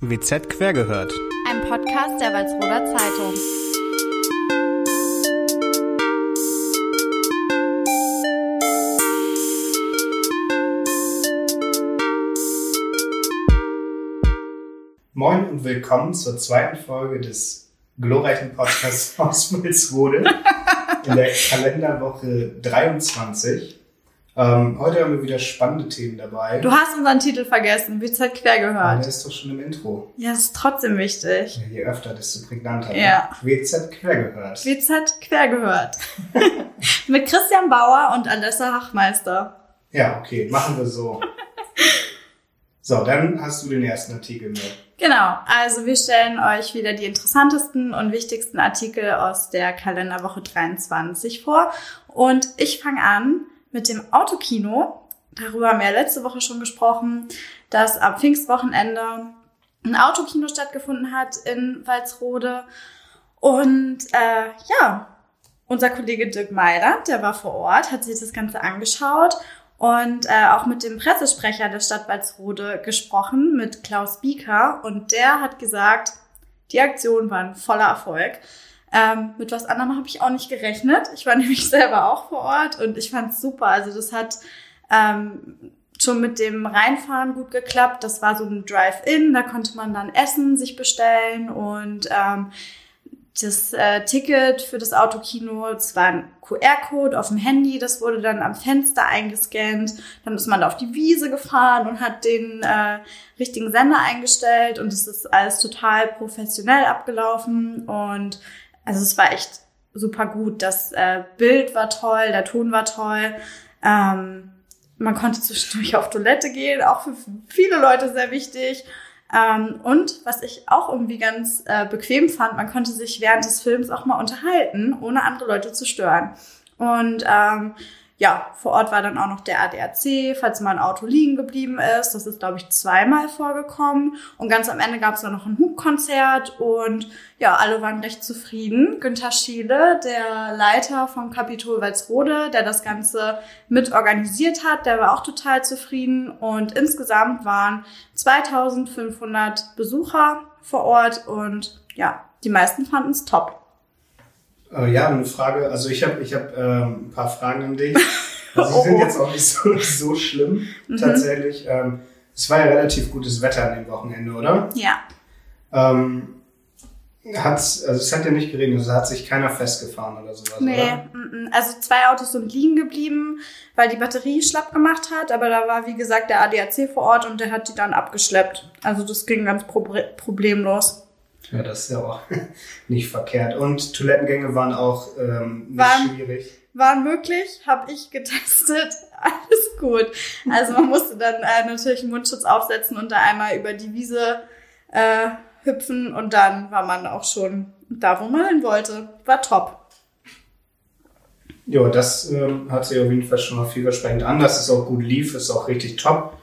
WZ quer gehört. Ein Podcast der Walsroder Zeitung. Moin und willkommen zur zweiten Folge des glorreichen Podcasts aus Walsrode in der Kalenderwoche 23. Ähm, heute haben wir wieder spannende Themen dabei. Du hast unseren Titel vergessen, WZ quer Ja, gehört. der ist doch schon im Intro. Ja, das ist trotzdem wichtig. Ja, je öfter, desto prägnanter. ne? Ja. WZ quer gehört. WZ quer gehört. Mit Christian Bauer und Alessa Hachmeister. Ja, okay, machen wir so. So, dann hast du den ersten Artikel mit. Genau, also wir stellen euch wieder die interessantesten und wichtigsten Artikel aus der Kalenderwoche 23 vor. Und ich fange an mit dem Autokino. Darüber haben wir letzte Woche schon gesprochen, dass am Pfingstwochenende ein Autokino stattgefunden hat in Walsrode. Und äh, ja, unser Kollege Dirk Meiland, der war vor Ort, hat sich das Ganze angeschaut und äh, auch mit dem Pressesprecher der Stadt Walsrode gesprochen, mit Klaus Bieker. Und der hat gesagt, die Aktion war ein voller Erfolg. Ähm, mit was anderem habe ich auch nicht gerechnet. Ich war nämlich selber auch vor Ort und ich fand es super. Also das hat ähm, schon mit dem Reinfahren gut geklappt. Das war so ein Drive-In, da konnte man dann Essen sich bestellen und ähm, das äh, Ticket für das Autokino, das war ein QR-Code auf dem Handy, das wurde dann am Fenster eingescannt. Dann ist man da auf die Wiese gefahren und hat den äh, richtigen Sender eingestellt und es ist alles total professionell abgelaufen und also es war echt super gut. Das äh, Bild war toll, der Ton war toll. Ähm, man konnte zwischendurch auf Toilette gehen, auch für viele Leute sehr wichtig. Ähm, und was ich auch irgendwie ganz äh, bequem fand, man konnte sich während des Films auch mal unterhalten, ohne andere Leute zu stören. Und ähm, ja, vor Ort war dann auch noch der ADAC, falls mal ein Auto liegen geblieben ist. Das ist, glaube ich, zweimal vorgekommen. Und ganz am Ende gab es dann noch ein Hubkonzert und ja, alle waren recht zufrieden. Günther Schiele, der Leiter vom Kapitol Walsrode, der das Ganze mit organisiert hat, der war auch total zufrieden. Und insgesamt waren 2500 Besucher vor Ort und ja, die meisten fanden es top. Äh, ja, eine Frage, also ich habe ich hab, ähm, ein paar Fragen an dich. Also die Oh. sind jetzt auch nicht so, so schlimm, tatsächlich. Ähm, es war ja relativ gutes Wetter an dem Wochenende, oder? Ja. Ähm, hat's, also es hat ja nicht geregnet, also hat sich keiner festgefahren oder sowas, Nee, oder? also zwei Autos sind liegen geblieben, weil die Batterie schlapp gemacht hat, aber da war, wie gesagt, der ADAC vor Ort und der hat die dann abgeschleppt. Also das ging ganz proble- problemlos. Ja, das ist ja auch nicht verkehrt. Und Toilettengänge waren auch ähm, nicht Waren- schwierig. War möglich, habe ich getestet, alles gut. Also man musste dann äh, natürlich einen Mundschutz aufsetzen und da einmal über die Wiese äh, hüpfen und dann war man auch schon da, wo man hin wollte. War top. Ja, das ähm, hat sich auf jeden Fall schon mal vielversprechend an, dass es auch gut lief, ist auch richtig top.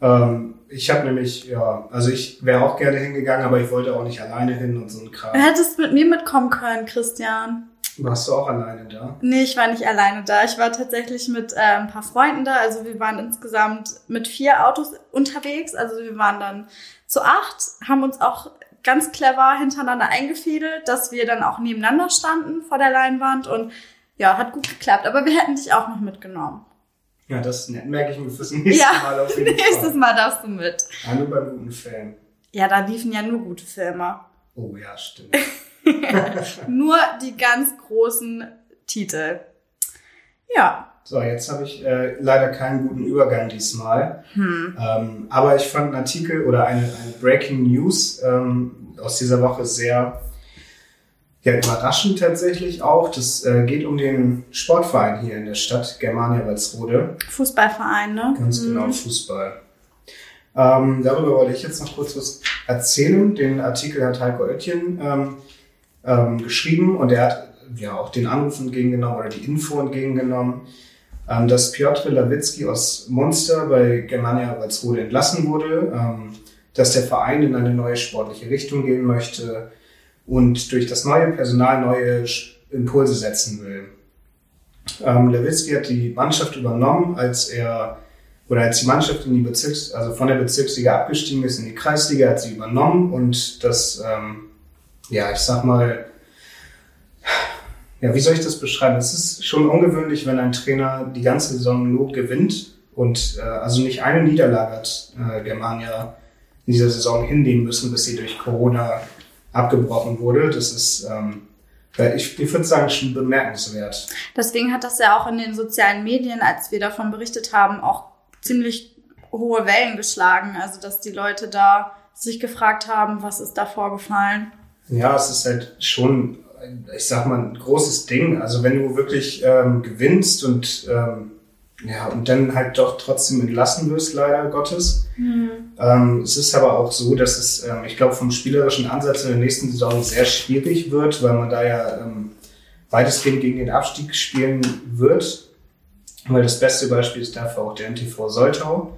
Ähm, ich habe nämlich, ja, also ich wäre auch gerne hingegangen, aber ich wollte auch nicht alleine hin und so ein Du Kram. hättest mit mir mitkommen können, Christian. Warst du auch alleine da? Nee, ich war nicht alleine da. Ich war tatsächlich mit äh, ein paar Freunden da. Also wir waren insgesamt mit vier Autos unterwegs. Also wir waren dann zu acht, haben uns auch ganz clever hintereinander eingefädelt, dass wir dann auch nebeneinander standen vor der Leinwand und ja, hat gut geklappt. Aber wir hätten dich auch noch mitgenommen. Ja, das merke ich mir fürs nächste Ja, Mal auf jeden Nächstes Fall. Mal darfst du mit. Ja, nur beim guten Film. Ja, da liefen ja nur gute Filme. Oh ja, stimmt. Nur die ganz großen Titel. Ja. So, jetzt habe ich äh, leider keinen guten Übergang diesmal. Hm. Ähm, aber ich fand einen Artikel oder eine, eine Breaking News ähm, aus dieser Woche sehr ja, überraschend tatsächlich auch. Das äh, geht um den Sportverein hier in der Stadt, Germania Walsrode. Fußballverein, ne? Ganz Hm. genau, Fußball. Ähm, darüber wollte ich jetzt noch kurz was erzählen. Den Artikel hat Heiko Oettchen ähm, ähm, geschrieben und er hat ja auch den Anruf entgegengenommen oder die Info entgegengenommen, ähm, dass Piotr Lawitzki aus Munster bei Germania Walsrode entlassen wurde, ähm, dass der Verein in eine neue sportliche Richtung gehen möchte und durch das neue Personal neue Impulse setzen will. Ähm, Lewitzki hat die Mannschaft übernommen, als er oder als die Mannschaft in die Bezirks, also von der Bezirksliga abgestiegen ist in die Kreisliga, hat sie übernommen und das, ähm, ja, ich sag mal, ja, wie soll ich das beschreiben? Es ist schon ungewöhnlich, wenn ein Trainer die ganze Saison nur gewinnt und äh, also nicht eine Niederlage hat äh, Germania in dieser Saison hinnehmen müssen, bis sie durch Corona abgebrochen wurde. Das ist, ähm, ich, ich würde sagen, schon bemerkenswert. Deswegen hat das ja auch in den sozialen Medien, als wir davon berichtet haben, auch ziemlich hohe Wellen geschlagen. Also, dass die Leute da sich gefragt haben, was ist da vorgefallen. Ja, es ist halt schon, ich sag mal, ein großes Ding. Also, wenn du wirklich ähm, gewinnst und ähm, ja, und dann halt doch trotzdem entlassen wirst, leider Gottes. Mhm. Ähm, es ist aber auch so, dass es, ähm, ich glaube, vom spielerischen Ansatz in der nächsten Saison sehr schwierig wird, weil man da ja ähm, weitestgehend gegen den Abstieg spielen wird. Weil das beste Beispiel ist dafür auch der NTV Soltau,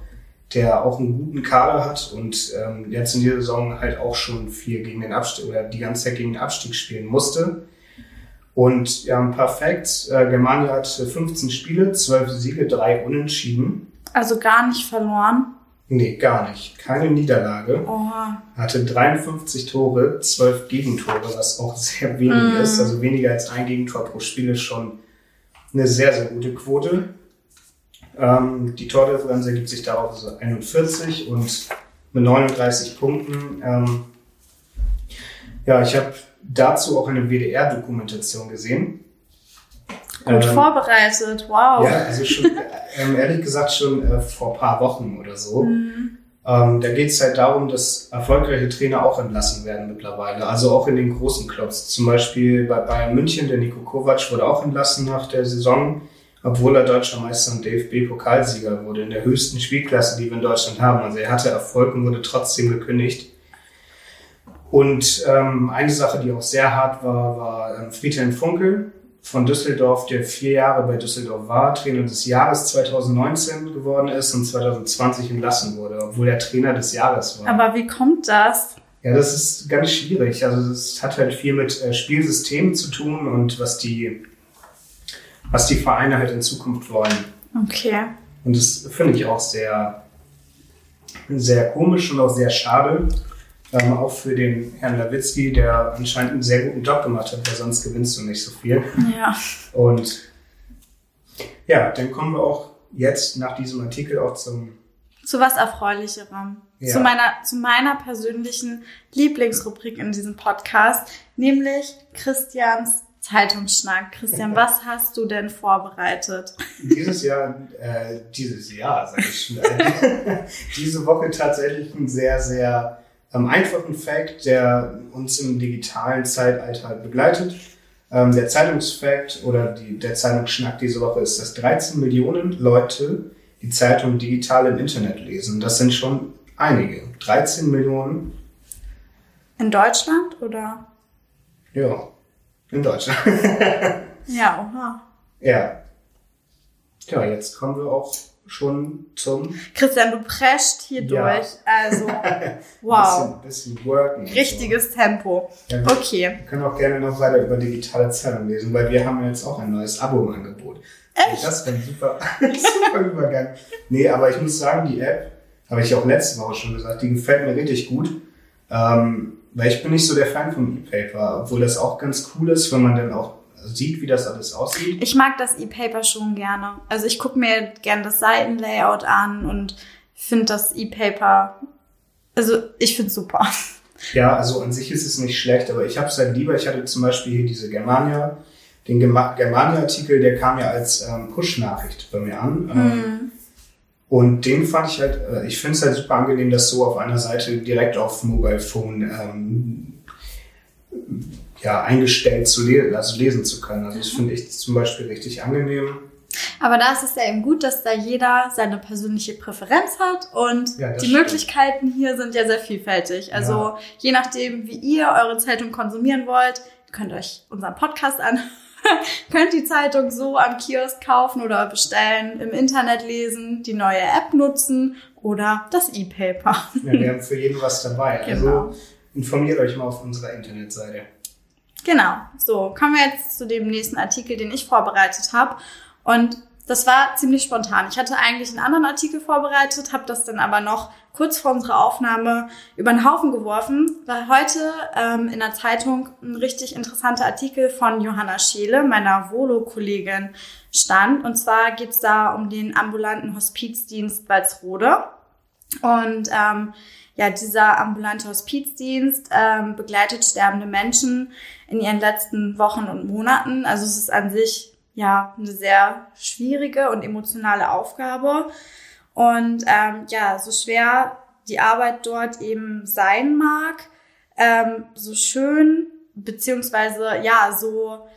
der auch einen guten Kader hat und ähm, jetzt in dieser Saison halt auch schon viel gegen den Abstieg oder die ganze Zeit gegen den Abstieg spielen musste. Und ja, paar Facts. Äh, Germania hat 15 Spiele, 12 Siege, 3 Unentschieden. Also gar nicht verloren? Nee, gar nicht. Keine Niederlage. Oha. Hatte 53 Tore, 12 Gegentore, was auch sehr wenig mm. ist. Also weniger als ein Gegentor pro Spiel ist schon eine sehr, sehr gute Quote. Ähm, die Tordifferenz ergibt sich darauf also 41 und mit 39 Punkten. Ähm, ja, ich habe dazu auch eine WDR-Dokumentation gesehen. Gut ähm, vorbereitet, wow. Ja, also schon, ähm, ehrlich gesagt schon äh, vor paar Wochen oder so. Mhm. Ähm, da geht es halt darum, dass erfolgreiche Trainer auch entlassen werden mittlerweile. Also auch in den großen Clubs. Zum Beispiel bei Bayern München, der Nico Kovac wurde auch entlassen nach der Saison, obwohl er deutscher Meister und DFB-Pokalsieger wurde in der höchsten Spielklasse, die wir in Deutschland haben. Also er hatte Erfolg und wurde trotzdem gekündigt. Und ähm, eine Sache, die auch sehr hart war, war ähm, Friedhelm Funkel von Düsseldorf, der vier Jahre bei Düsseldorf war, Trainer des Jahres 2019 geworden ist und 2020 entlassen wurde, obwohl er Trainer des Jahres war. Aber wie kommt das? Ja, das ist ganz schwierig. Also es hat halt viel mit äh, Spielsystemen zu tun und was die, was die Vereine halt in Zukunft wollen. Okay. Und das finde ich auch sehr, sehr komisch und auch sehr schade ähm, auch für den Herrn Lawitzki, der anscheinend einen sehr guten Job gemacht hat, weil sonst gewinnst du nicht so viel. Ja. Und ja, dann kommen wir auch jetzt nach diesem Artikel auch zum zu was erfreulicherem. Ja. Zu meiner zu meiner persönlichen Lieblingsrubrik in diesem Podcast, nämlich Christians Zeitungsschnack. Christian, was hast du denn vorbereitet? Dieses Jahr, äh, dieses Jahr, sag ich schon, diese Woche tatsächlich ein sehr, sehr ähm, einfachen Fact, der uns im digitalen Zeitalter begleitet. Ähm, der Zeitungsfact oder die, der Zeitungsschnack diese Woche ist, dass 13 Millionen Leute die Zeitung digital im Internet lesen. Das sind schon einige. 13 Millionen. In Deutschland oder? Ja, in Deutschland. ja, oha. Ja. Tja, jetzt kommen wir auch schon zum. Christian, du prescht hier ja. durch. Also, wow. Ein bisschen, bisschen worken. Richtiges so. Tempo. Ja, wir, okay. Wir können auch gerne noch weiter über digitale Zeitung lesen, weil wir haben jetzt auch ein neues Abo im Angebot. Echt? Das wäre ein super, super Übergang. Nee, aber ich muss sagen, die App, habe ich auch letzte Woche schon gesagt, die gefällt mir richtig gut. Ähm, weil ich bin nicht so der Fan vom E-Paper, obwohl das auch ganz cool ist, wenn man dann auch sieht, wie das alles aussieht? Ich mag das E-Paper schon gerne. Also ich gucke mir gerne das Seitenlayout an und finde das E-Paper, also ich finde es super. Ja, also an sich ist es nicht schlecht, aber ich habe es halt lieber. Ich hatte zum Beispiel hier diese Germania, den Germania-Artikel, der kam ja als ähm, Push-Nachricht bei mir an. Mhm. Und den fand ich halt, äh, ich finde es halt super angenehm, das so auf einer Seite direkt auf Mobile Phone ähm, ja, eingestellt zu lesen, also lesen zu können. Also das finde ich zum Beispiel richtig angenehm. Aber da ist es ja eben gut, dass da jeder seine persönliche Präferenz hat und ja, die stimmt. Möglichkeiten hier sind ja sehr vielfältig. Also ja. je nachdem, wie ihr eure Zeitung konsumieren wollt, könnt ihr euch unseren Podcast an, könnt die Zeitung so am Kiosk kaufen oder bestellen, im Internet lesen, die neue App nutzen oder das E-Paper. Ja, wir haben für jeden was dabei. Also genau. Also informiert euch mal auf unserer Internetseite. Genau. So, kommen wir jetzt zu dem nächsten Artikel, den ich vorbereitet habe. Und das war ziemlich spontan. Ich hatte eigentlich einen anderen Artikel vorbereitet, habe das dann aber noch kurz vor unserer Aufnahme über den Haufen geworfen, weil heute ähm, in der Zeitung ein richtig interessanter Artikel von Johanna Scheele, meiner Volo-Kollegin, stand. Und zwar geht's da um den ambulanten Hospizdienst Walsrode. Und ähm, ja, dieser ambulante Hospizdienst ähm, begleitet sterbende Menschen in ihren letzten Wochen und Monaten. Also es ist an sich ja eine sehr schwierige und emotionale Aufgabe. Und ähm, ja, so schwer die Arbeit dort eben sein mag, ähm, so schön beziehungsweise ja so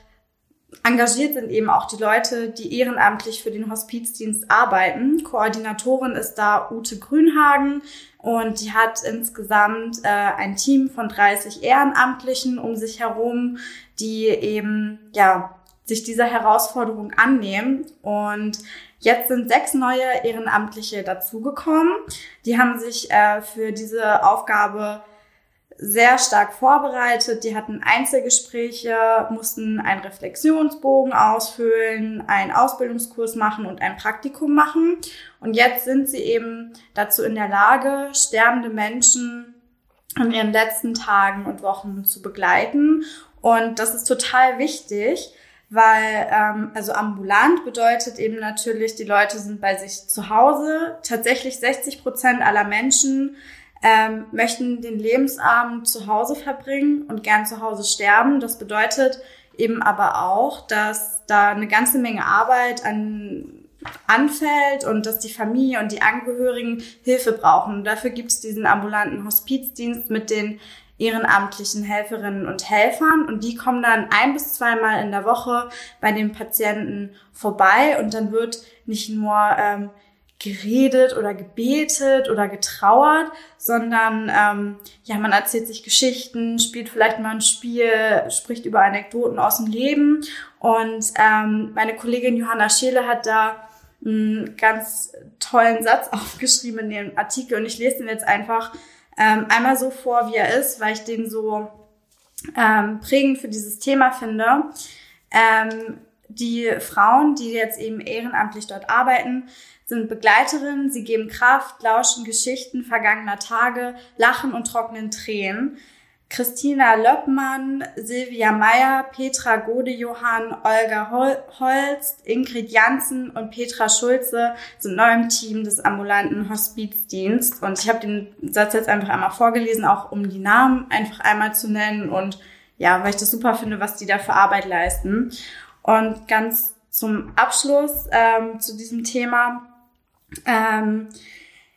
engagiert sind eben auch die Leute, die ehrenamtlich für den Hospizdienst arbeiten. Koordinatorin ist da Ute Grünhagen und die hat insgesamt äh, ein Team von 30 Ehrenamtlichen um sich herum, die eben ja sich dieser Herausforderung annehmen. Und jetzt sind sechs neue Ehrenamtliche dazugekommen. Die haben sich äh, für diese Aufgabe sehr stark vorbereitet. Die hatten Einzelgespräche, mussten einen Reflexionsbogen ausfüllen, einen Ausbildungskurs machen und ein Praktikum machen. Und jetzt sind sie eben dazu in der Lage, sterbende Menschen in ihren letzten Tagen und Wochen zu begleiten. Und das ist total wichtig, weil ähm, also ambulant bedeutet eben natürlich, die Leute sind bei sich zu Hause. Tatsächlich 60 Prozent aller Menschen ähm, möchten den Lebensabend zu Hause verbringen und gern zu Hause sterben. Das bedeutet eben aber auch, dass da eine ganze Menge Arbeit an anfällt und dass die Familie und die Angehörigen Hilfe brauchen. Dafür gibt es diesen ambulanten Hospizdienst mit den ehrenamtlichen Helferinnen und Helfern und die kommen dann ein bis zweimal in der Woche bei den Patienten vorbei und dann wird nicht nur ähm, geredet oder gebetet oder getrauert, sondern ähm, ja, man erzählt sich Geschichten, spielt vielleicht mal ein Spiel, spricht über Anekdoten aus dem Leben. Und ähm, meine Kollegin Johanna Scheele hat da einen ganz tollen Satz aufgeschrieben in dem Artikel und ich lese den jetzt einfach ähm, einmal so vor, wie er ist, weil ich den so ähm, prägend für dieses Thema finde. Ähm, die Frauen, die jetzt eben ehrenamtlich dort arbeiten, sind Begleiterinnen, sie geben Kraft, lauschen Geschichten vergangener Tage, lachen und trocknen Tränen. Christina Löppmann, Silvia Meyer, Petra Gode-Johann, Olga Holst, Ingrid Janssen und Petra Schulze sind neu im Team des ambulanten Hospizdienst. Und ich habe den Satz jetzt einfach einmal vorgelesen, auch um die Namen einfach einmal zu nennen und ja, weil ich das super finde, was die da für Arbeit leisten. Und ganz zum Abschluss ähm, zu diesem Thema ähm,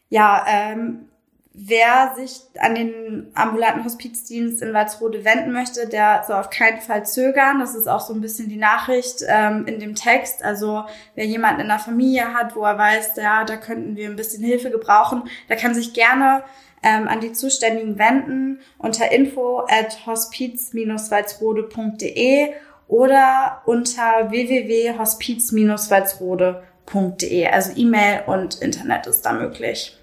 ja, ähm, wer sich an den ambulanten Hospizdienst in Walsrode wenden möchte, der soll auf keinen Fall zögern. Das ist auch so ein bisschen die Nachricht ähm, in dem Text. Also wer jemanden in der Familie hat, wo er weiß, ja, da könnten wir ein bisschen Hilfe gebrauchen, der kann sich gerne ähm, an die Zuständigen wenden unter info at hospiz-walsrode.de oder unter www.hospiz-walsrode.de www.ecom.de. Also E-Mail und Internet ist da möglich.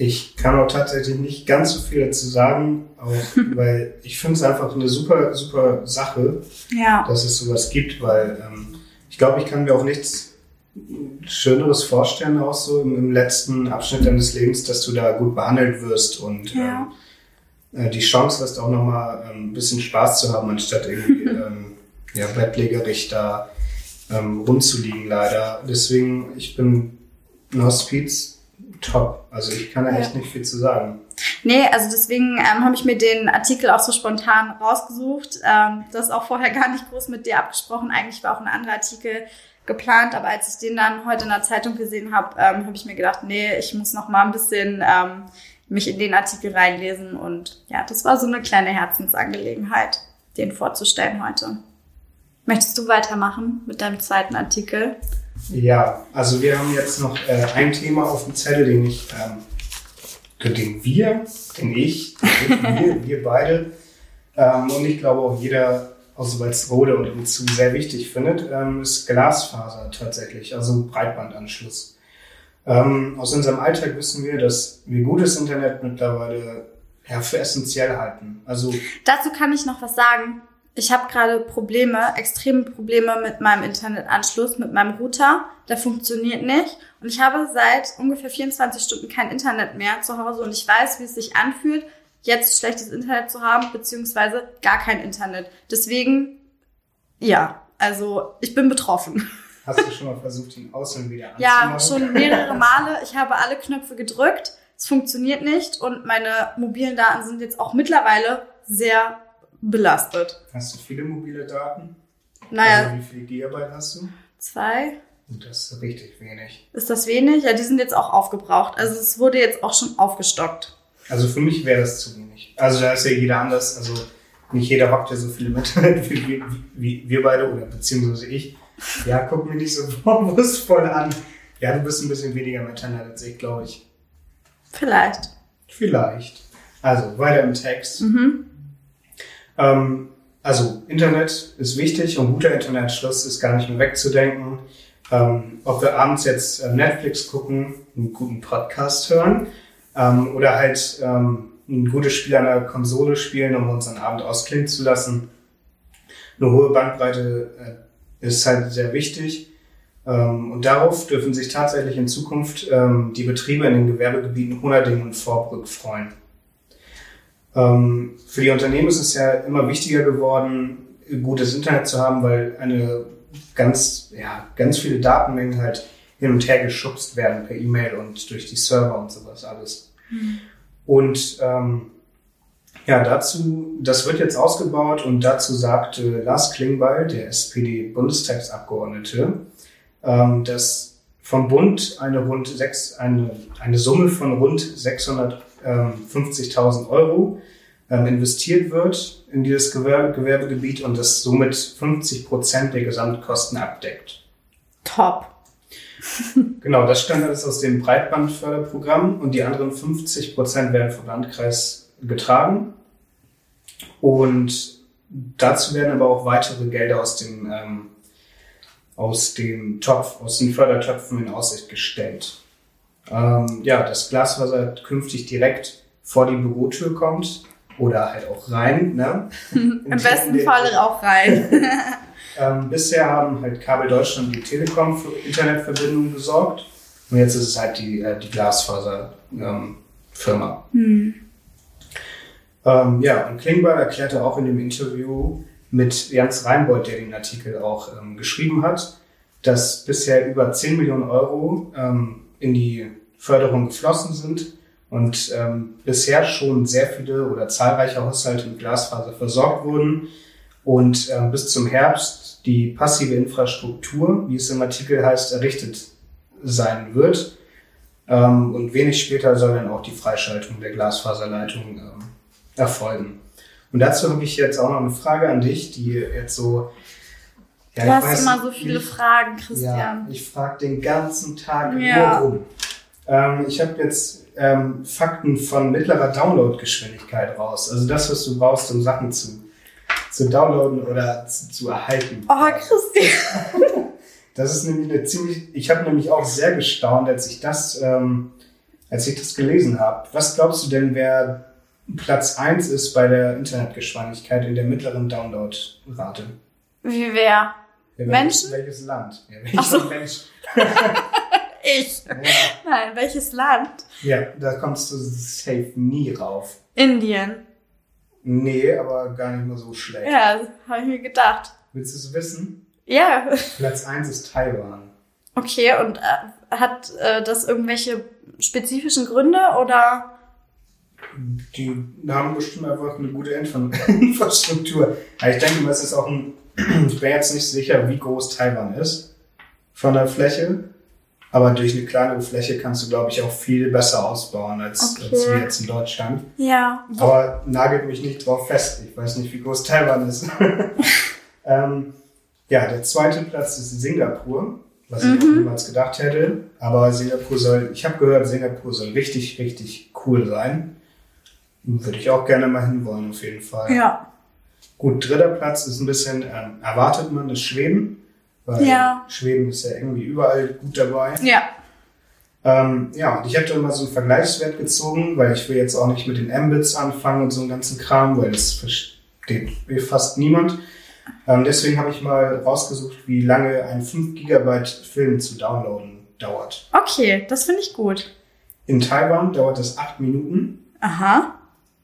Ich kann auch tatsächlich nicht ganz so viel dazu sagen, auch, weil ich finde es einfach eine super, super Sache, ja. dass es sowas gibt, weil ähm, ich glaube, ich kann mir auch nichts Schöneres vorstellen, auch so im, im, letzten Abschnitt deines Lebens, dass du da gut behandelt wirst und ja. ähm, äh, die Chance hast, auch nochmal ähm, ein bisschen Spaß zu haben, anstatt irgendwie ähm, ja, bettlägerig da ähm, rumzuliegen leider. Deswegen, ich bin ein Hospiz top. Also ich kann da ja. echt nicht viel zu sagen. Nee, also deswegen ähm, habe ich mir den Artikel auch so spontan rausgesucht. Ähm, das ist auch vorher gar nicht groß mit dir abgesprochen. Eigentlich war auch ein anderer Artikel geplant, aber als ich den dann heute in der Zeitung gesehen habe, ähm, habe ich mir gedacht, nee, ich muss noch mal ein bisschen ähm, mich in den Artikel reinlesen und ja, das war so eine kleine Herzensangelegenheit, den vorzustellen heute. Möchtest du weitermachen mit deinem zweiten Artikel? Ja, also wir haben jetzt noch äh, ein Thema auf dem Zettel, den ich, ähm, den wir, den ich, wir, wir beide ähm, und ich glaube auch jeder aus Walsrode und hinzu sehr wichtig findet, ähm, ist Glasfaser tatsächlich, also Breitbandanschluss. Ähm, aus unserem Alltag wissen wir, dass wir gutes Internet mittlerweile ja, für essentiell halten. Also dazu kann ich noch was sagen ich habe gerade Probleme, extreme Probleme mit meinem Internetanschluss, mit meinem Router. Der funktioniert nicht. Und ich habe seit ungefähr 24 Stunden kein Internet mehr zu Hause und ich weiß, wie es sich anfühlt, jetzt schlechtes Internet zu haben, beziehungsweise gar kein Internet. Deswegen, ja, also ich bin betroffen. Hast du schon mal versucht, ihn außen wieder anzumachen? Ja, schon mehrere Male. Ich habe alle Knöpfe gedrückt. Es funktioniert nicht und meine mobilen Daten sind jetzt auch mittlerweile sehr belastet. Hast du viele mobile Daten? Naja. Also wie viele Gigabyte hast du? Zwei. Und das ist richtig wenig. Ist das wenig? Ja, die sind jetzt auch aufgebraucht. Also es wurde jetzt auch schon aufgestockt. Also für mich wäre das zu wenig. Also da ist ja jeder anders. Also nicht jeder hockt ja so viel mit wie, wie, wie wir beide oder beziehungsweise ich. Ja, guck mir nicht so vorwurfsvoll an. Ja, du bist ein bisschen weniger Internet als ich, glaube ich. Vielleicht. Vielleicht. Also weiter im Text. Mhm. Ähm, also Internet ist wichtig und guter Internetschluss ist gar nicht mehr wegzudenken. Ähm, ob wir abends jetzt äh, Netflix gucken, einen guten Podcast hören ähm, oder halt ähm, ein gutes Spiel an der Konsole spielen, um unseren Abend ausklingen zu lassen. Eine hohe Bandbreite äh, ist halt sehr wichtig. Ähm, und darauf dürfen sich tatsächlich in Zukunft ähm, die Betriebe in den Gewerbegebieten Honerding und Vorbrück freuen. Ähm, für die Unternehmen ist es ja immer wichtiger geworden, gutes Internet zu haben, weil eine ganz, ja, ganz viele Datenmengen halt hin und her geschubst werden per E-Mail und durch die Server und sowas alles. Mhm. Und ähm, ja, dazu, das wird jetzt ausgebaut und dazu sagte Lars Klingbeil, der SPD-Bundestagsabgeordnete, ähm, dass vom Bund eine rund sechs, eine, eine Summe von rund 650.000 Euro ähm, investiert wird in dieses Gewerbe, Gewerbegebiet und das somit 50 Prozent der Gesamtkosten abdeckt. Top. genau, das stammt alles aus dem Breitbandförderprogramm und die anderen 50 Prozent werden vom Landkreis getragen. Und dazu werden aber auch weitere Gelder aus dem, ähm, aus dem Topf, aus den Fördertöpfen in Aussicht gestellt. Ähm, ja, das Glaswasser künftig direkt vor die Bürotür kommt oder halt auch rein. Ne? Im besten Fall auch rein. ähm, bisher haben halt Kabel Deutschland und die Telekom für Internetverbindungen gesorgt. Und jetzt ist es halt die, äh, die Glasfaser-Firma. Ähm, hm. ähm, ja, und Klingbeil erklärte auch in dem Interview mit Jans Reinbold, der den Artikel auch ähm, geschrieben hat, dass bisher über 10 Millionen Euro ähm, in die Förderung geflossen sind und ähm, bisher schon sehr viele oder zahlreiche Haushalte mit Glasfaser versorgt wurden und ähm, bis zum Herbst die passive Infrastruktur, wie es im Artikel heißt, errichtet sein wird. Ähm, und wenig später soll dann auch die Freischaltung der Glasfaserleitung ähm, erfolgen. Und dazu habe ich jetzt auch noch eine Frage an dich, die jetzt so ja, du hast weiß, immer so viele ich, Fragen, Christian. Ja, ich frage den ganzen Tag ja. nur rum. Ähm, ich habe jetzt ähm, Fakten von mittlerer Downloadgeschwindigkeit raus. Also das, was du brauchst, um Sachen zu, zu downloaden oder zu, zu erhalten. Oh, Christian. Das ist nämlich eine ziemlich. Ich habe nämlich auch sehr gestaunt, als ich das, ähm, als ich das gelesen habe. Was glaubst du denn, wer Platz 1 ist bei der Internetgeschwindigkeit in der mittleren Downloadrate? Wie wer? Ja, Menschen? Welches Land? Ja, welcher so. Mensch? ich. Ja. Nein, welches Land? Ja, da kommst du safe nie rauf. Indien. Nee, aber gar nicht mehr so schlecht. Ja, habe ich mir gedacht. Willst du es wissen? Ja. Platz 1 ist Taiwan. Okay, und äh, hat äh, das irgendwelche spezifischen Gründe oder? Die haben bestimmt einfach eine gute Infrastruktur. Aber ich denke, es ist auch ein, ich bin jetzt nicht sicher, wie groß Taiwan ist von der Fläche. Aber durch eine kleinere Fläche kannst du, glaube ich, auch viel besser ausbauen als, okay. als wir jetzt in Deutschland. Ja. Aber nagelt mich nicht drauf fest. Ich weiß nicht, wie groß Taiwan ist. ähm, ja, der zweite Platz ist Singapur, was ich mhm. niemals gedacht hätte. Aber Singapur soll, ich habe gehört, Singapur soll richtig, richtig cool sein. Würde ich auch gerne mal hinwollen, auf jeden Fall. Ja. Gut, dritter Platz ist ein bisschen, ähm, erwartet man, ist Schweden. Weil ja. Schweden ist ja irgendwie überall gut dabei. Ja. Ähm, ja, und ich habe da immer so einen Vergleichswert gezogen, weil ich will jetzt auch nicht mit den Mbits anfangen und so einen ganzen Kram, weil das will fast niemand. Ähm, deswegen habe ich mal rausgesucht, wie lange ein 5 GB Film zu downloaden dauert. Okay, das finde ich gut. In Taiwan dauert es 8 Minuten, Aha.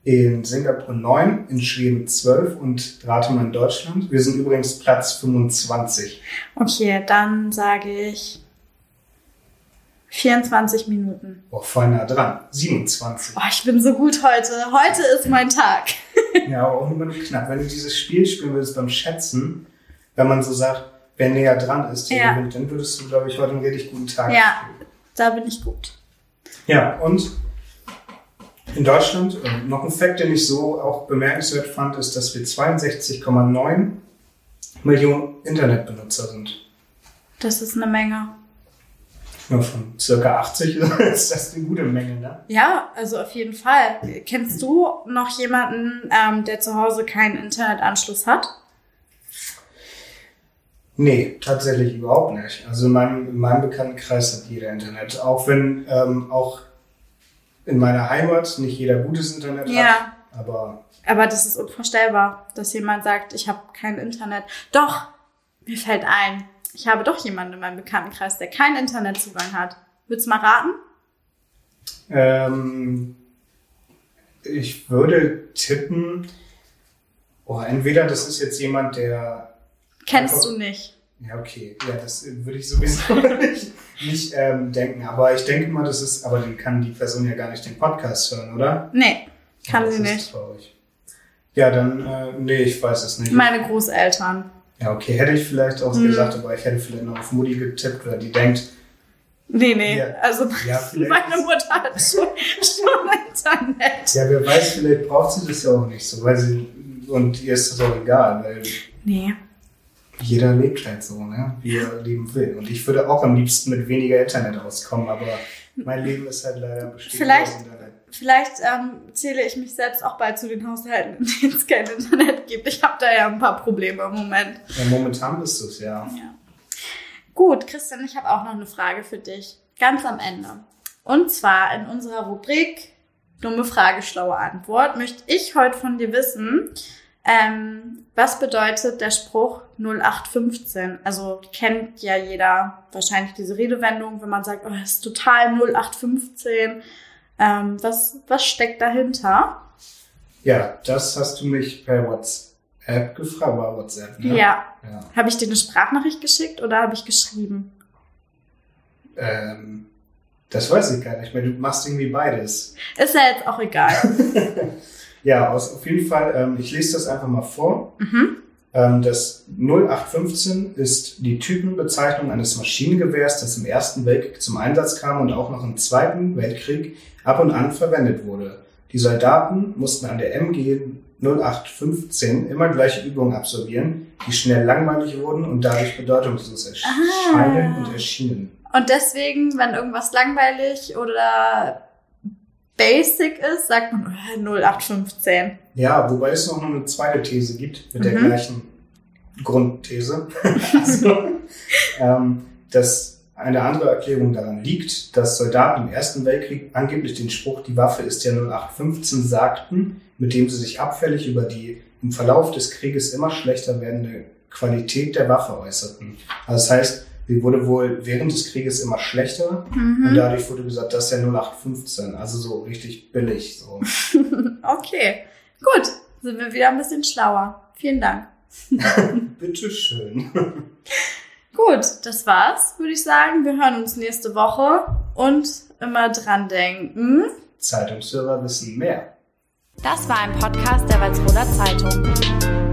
In Singapur 9, in Schweden 12 und rate mal in Deutschland. Wir sind übrigens Platz 25. Okay, dann sage ich 24 Minuten. Oh, voll nah dran. 27. Oh, ich bin so gut heute. Heute ist mein Tag. Ja, aber auch immer nur knapp. Wenn du dieses Spiel spielen würdest beim Schätzen, wenn man so sagt, wer näher dran ist, Ja. gewinnt, dann würdest du, glaube ich, heute einen richtig guten Tag Ja, spielen. da bin ich gut. Ja, und in Deutschland, äh, noch ein Fakt, den ich so auch bemerkenswert fand, ist, dass wir 62,9 Millionen Internetbenutzer sind. Das ist eine Menge. Ja, von circa 80 ist das eine gute Menge, ne? Ja, also auf jeden Fall. Kennst du noch jemanden, ähm, der zu Hause keinen Internetanschluss hat? Nee, tatsächlich überhaupt nicht. Also in meinem, in meinem Bekanntenkreis hat jeder Internet. Auch wenn ähm, auch in meiner Heimat nicht jeder gutes Internet Ja. hat. Aber Aber das ist unvorstellbar, dass jemand sagt, ich habe kein Internet. Doch, mir fällt ein, ich habe doch jemanden in meinem Bekanntenkreis, der keinen Internetzugang hat. Willst du mal raten? ähm, ich würde tippen, oh, entweder das ist jetzt jemand, der Kennst Einfach- du nicht. Ja, okay. Ja, das äh, würde ich sowieso nicht, nicht ähm, denken. Aber ich denke mal, das ist, aber dann kann die Person ja gar nicht den Podcast hören, oder? Nee, kann Ja, sie das ist nicht. Traurig. Ja, dann, äh, nee, ich weiß es nicht. Meine Großeltern. Ja, okay, hätte ich vielleicht auch Mhm. gesagt, aber ich hätte vielleicht noch auf Mutti getippt, weil die denkt, Nee, nee. Ja. Also ja, meine Mutter hat schon, schon Internet. ja, wer weiß, vielleicht braucht sie das ja auch nicht so, weil sie, und ihr ist das auch egal, weil Nee. Jeder lebt halt so, ne, wie er leben will. Und ich würde auch am liebsten mit weniger Internet auskommen, aber mein Leben ist halt leider bestimmt Vielleicht-. Vielleicht ähm, zähle ich mich selbst auch bald zu den Haushalten, in denen es kein Internet gibt. Ich habe da ja ein paar Probleme im Moment. Ja, momentan bist du es, ja. Ja. Gut, Christian, ich habe auch noch eine Frage für dich. Ganz am Ende. Und zwar in unserer Rubrik Dumme Frage, schlaue Antwort möchte ich heute von dir wissen, ähm, was bedeutet der Spruch 0815? Also kennt ja jeder wahrscheinlich diese Redewendung, wenn man sagt, oh, das ist total 0815. Ähm, was, was steckt dahinter? Ja, das hast du mich per WhatsApp gefragt, war WhatsApp, ne? Ja. ja. Habe ich dir eine Sprachnachricht geschickt oder habe ich geschrieben? Ähm, das weiß ich gar nicht mehr. Du machst irgendwie beides. Ist ja jetzt auch egal. Ja, aus, auf jeden Fall, ähm, ich lese das einfach mal vor. Mhm. Ähm, das 0815 ist die Typenbezeichnung eines Maschinengewehrs, das im Ersten Weltkrieg zum Einsatz kam und auch noch im Zweiten Weltkrieg ab und an verwendet wurde. Die Soldaten mussten an der MG 0815 immer gleiche Übungen absolvieren, die schnell langweilig wurden und dadurch bedeutungslos erscheinen Ah. und erschienen. Und deswegen, wenn irgendwas langweilig oder basic ist, sagt man äh, 0815. Ja, wobei es noch eine zweite These gibt mit der Mhm. gleichen Grundthese. also, ähm, dass eine andere Erklärung daran liegt, dass Soldaten im Ersten Weltkrieg angeblich den Spruch, die Waffe ist ja 0815 sagten, mit dem sie sich abfällig über die im Verlauf des Krieges immer schlechter werdende Qualität der Waffe äußerten. Also das heißt, sie wurde wohl während des Krieges immer schlechter und Mhm. dadurch wurde gesagt, das ist ja 0815, also so richtig billig. So. Okay, gut. Sind wir wieder ein bisschen schlauer. Vielen Dank. Bitteschön. Gut, das war's, würde ich sagen. Wir hören uns nächste Woche und immer dran denken. Zeitungshörer wissen mehr. Das war ein Podcast der Walsroder Zeitung.